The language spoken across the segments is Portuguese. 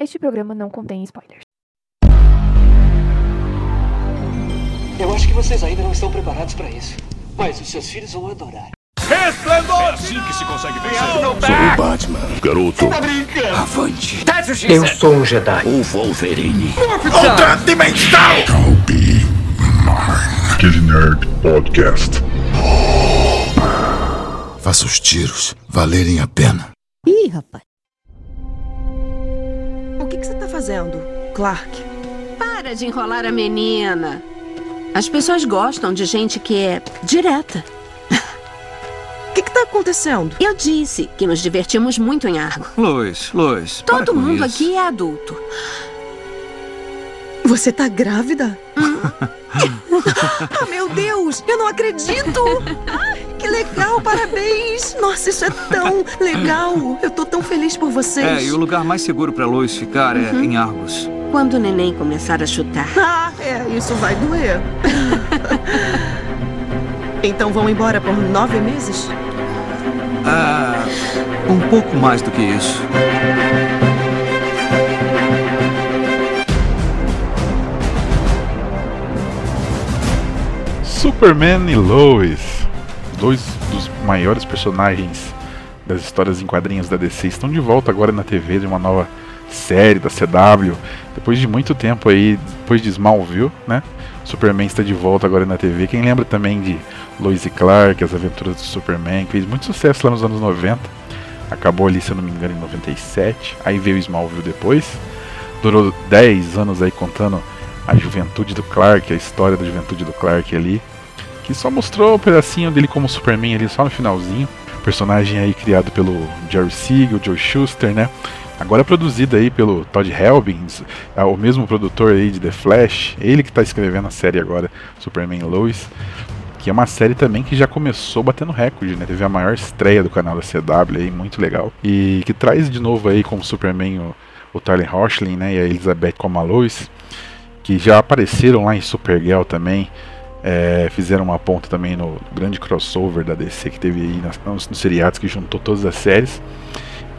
Este programa não contém spoilers. Eu acho que vocês ainda não estão preparados para isso. Mas os seus filhos vão adorar. Resplendor! É assim que se consegue vencer. Sou o Batman, garoto. Tá brincando? Avante. Eu sou um Jedi. O Wolverine. Ultra Dimensional! I'll be mine. Kid Nerd Podcast. Faça os tiros valerem a pena. Ih, rapaz. Fazendo, Clark? Para de enrolar a menina. As pessoas gostam de gente que é direta. O que, que tá acontecendo? Eu disse que nos divertimos muito em Argo. Lois, Lois. para Todo com mundo isso. aqui é adulto. Você tá grávida? ah, meu Deus! Eu não acredito! Que legal, parabéns! Nossa, isso é tão legal! Eu tô tão feliz por vocês! É, e o lugar mais seguro pra Lois ficar é Uhum. em Argos. Quando o neném começar a chutar. Ah, é, isso vai doer. então vão embora por nove meses? Ah, um pouco mais do que isso. Superman e Lois, dois dos maiores personagens das histórias em quadrinhos da DC, estão de volta agora na TV de uma nova série da CW. Depois de muito tempo aí, depois de Smallville, né? Superman está de volta agora na TV. Quem lembra também de Lois e Clark, as aventuras do Superman, que fez muito sucesso lá nos anos 90. Acabou ali, se eu não me engano, em 97. Aí veio Smallville depois. Durou 10 anos aí contando a juventude do Clark, a história da juventude do Clark ali, que só mostrou um pedacinho dele como Superman ali só no finalzinho. Personagem aí criado pelo Jerry Siegel, Joe Schuster, né? Agora produzido aí pelo Todd Helbings, é o mesmo produtor aí de The Flash, ele que tá escrevendo a série agora, Superman Lois, que é uma série também que já começou batendo recorde, né? Teve a maior estreia do canal da CW aí, muito legal. E que traz de novo aí como Superman o, o Tyler Hoechlin, né? E a Elizabeth como a Lois que já apareceram lá em Supergirl também. É, fizeram uma ponta também no grande crossover da DC que teve aí nos, nos seriados que juntou todas as séries.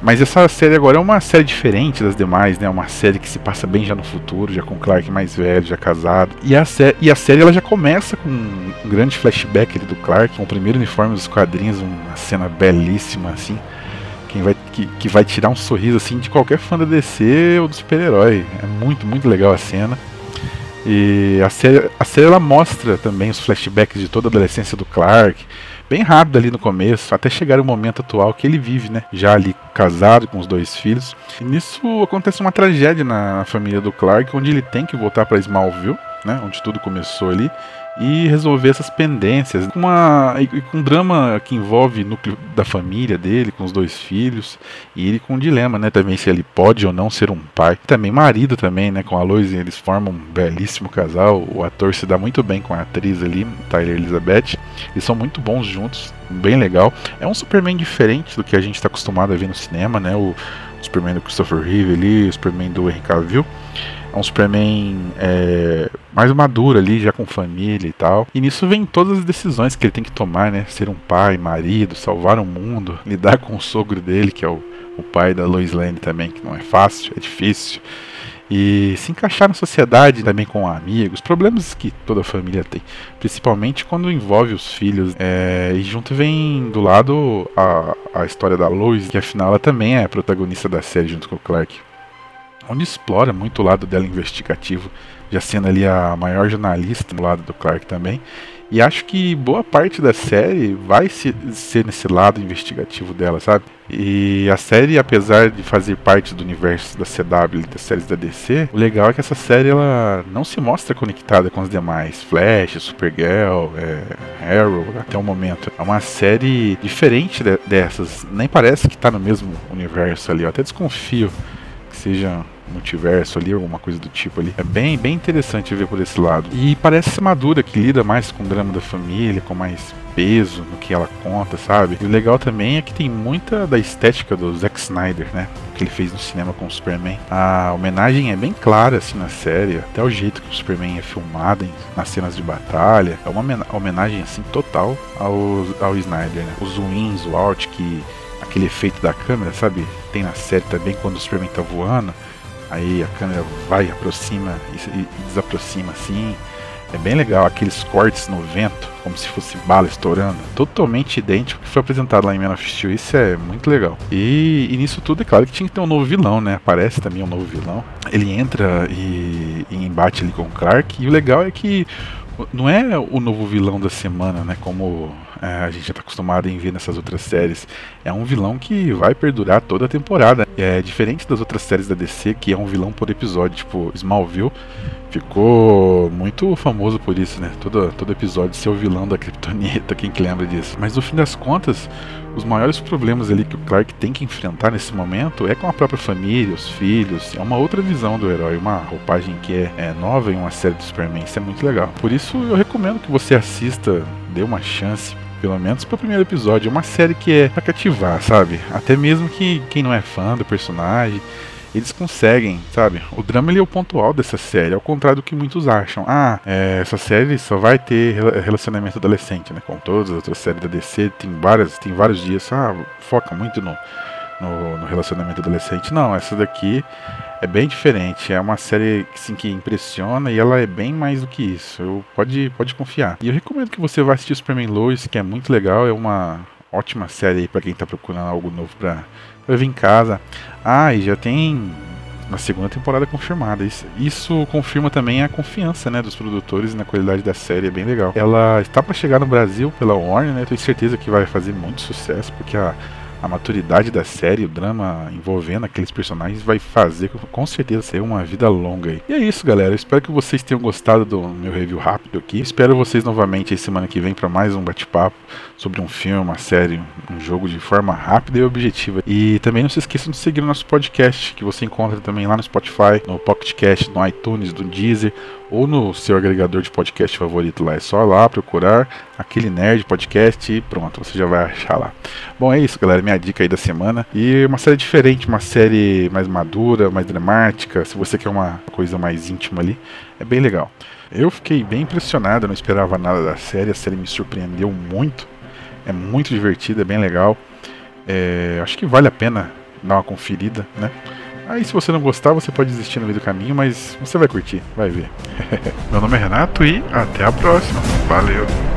Mas essa série agora é uma série diferente das demais, né? Uma série que se passa bem já no futuro, já com Clark mais velho, já casado. E a, sé e a série ela já começa com um grande flashback do Clark, com o primeiro uniforme dos quadrinhos, uma cena belíssima assim. Quem vai, que, que vai tirar um sorriso assim de qualquer fã da DC ou do super-herói. É muito, muito legal a cena. E a série, a série ela mostra também os flashbacks de toda a adolescência do Clark, bem rápido ali no começo, até chegar o momento atual que ele vive, né? Já ali casado com os dois filhos. E nisso acontece uma tragédia na família do Clark, onde ele tem que voltar para Smallville, né? Onde tudo começou ali. E resolver essas pendências. Com uma, com um drama que envolve o núcleo da família dele, com os dois filhos. E ele com um dilema, né? Também se ele pode ou não ser um pai. Também marido também, né? Com a Lois, eles formam um belíssimo casal. O ator se dá muito bem com a atriz ali, Tyler Elizabeth. Eles são muito bons juntos, bem legal. É um Superman diferente do que a gente está acostumado a ver no cinema, né? O Superman do Christopher Reeve ali, o Superman do Henry Cavill. Um Superman é, mais maduro ali, já com família e tal. E nisso vem todas as decisões que ele tem que tomar, né? Ser um pai, marido, salvar o mundo, lidar com o sogro dele, que é o, o pai da Lois Lane também, que não é fácil, é difícil. E se encaixar na sociedade também com amigos, problemas que toda família tem, principalmente quando envolve os filhos. É, e junto vem do lado a, a história da Lois, que afinal ela também é protagonista da série junto com o Clark onde explora muito o lado dela investigativo, já sendo ali a maior jornalista do lado do Clark também. E acho que boa parte da série vai se, ser nesse lado investigativo dela, sabe? E a série, apesar de fazer parte do universo da CW e das séries da DC, o legal é que essa série ela não se mostra conectada com as demais. Flash, Supergirl, é, Arrow, até o momento. É uma série diferente de- dessas. Nem parece que tá no mesmo universo ali. Eu até desconfio que seja multiverso ali, alguma coisa do tipo ali. É bem, bem interessante ver por esse lado. E parece ser madura, que lida mais com o drama da família, com mais peso no que ela conta, sabe? E o legal também é que tem muita da estética do Zack Snyder, né? O que ele fez no cinema com o Superman. A homenagem é bem clara, assim, na série. Até o jeito que o Superman é filmado nas cenas de batalha. É uma homen- homenagem, assim, total ao, ao Snyder, né? Os wins, o alt, que aquele efeito da câmera, sabe? Tem na série também quando o Superman tá voando Aí a câmera vai, aproxima e, e desaproxima assim. É bem legal, aqueles cortes no vento, como se fosse bala estourando, totalmente idêntico ao que foi apresentado lá em Man of Steel. Isso é muito legal. E, e, nisso tudo, é claro que tinha que ter um novo vilão, né? Aparece também um novo vilão. Ele entra e, e embate ali com o Clark. E o legal é que não é o novo vilão da semana, né? Como é, a gente já está acostumado em ver nessas outras séries. É um vilão que vai perdurar toda a temporada. É diferente das outras séries da DC, que é um vilão por episódio, tipo Smallville. Ficou muito famoso por isso, né? Todo, todo episódio ser o vilão da Kryptonita, quem que lembra disso. Mas no fim das contas, os maiores problemas ali que o Clark tem que enfrentar nesse momento é com a própria família, os filhos. É uma outra visão do herói, uma roupagem que é, é nova em uma série do Superman. Isso é muito legal. Por isso eu recomendo que você assista, dê uma chance pelo menos pro primeiro episódio. É uma série que é pra cativar, sabe? Até mesmo que quem não é fã do personagem, eles conseguem, sabe? O drama ele é o ponto alto dessa série, ao contrário do que muitos acham. Ah, é, essa série só vai ter relacionamento adolescente, né? Como todas as outras séries da DC, tem várias, tem vários dias, ah, foca muito no, no, no relacionamento adolescente. Não, essa daqui é bem diferente. É uma série assim, que impressiona e ela é bem mais do que isso. Eu, pode, pode confiar. E eu recomendo que você vá assistir Superman Lois, que é muito legal. É uma ótima série para quem está procurando algo novo para ver em casa. Ah, e já tem uma segunda temporada confirmada. Isso, isso, confirma também a confiança né, dos produtores na qualidade da série, é bem legal. Ela está para chegar no Brasil pela Warner, né? Tenho certeza que vai fazer muito sucesso, porque a a maturidade da série, o drama envolvendo aqueles personagens vai fazer com certeza ser uma vida longa aí. E é isso, galera. Eu espero que vocês tenham gostado do meu review rápido aqui. Espero vocês novamente aí semana que vem para mais um bate-papo sobre um filme, uma série, um jogo de forma rápida e objetiva. E também não se esqueçam de seguir o nosso podcast, que você encontra também lá no Spotify, no Pocket Cast, no iTunes, no Deezer ou no seu agregador de podcast favorito lá. É só lá procurar aquele Nerd Podcast e pronto, você já vai achar lá. Bom, é isso, galera. Minha dica aí da semana. E uma série diferente, uma série mais madura, mais dramática. Se você quer uma coisa mais íntima ali, é bem legal. Eu fiquei bem impressionado, não esperava nada da série. A série me surpreendeu muito. É muito divertida, é bem legal. É, acho que vale a pena dar uma conferida, né? Aí se você não gostar, você pode desistir no meio do caminho, mas você vai curtir, vai ver. Meu nome é Renato e até a próxima. Valeu!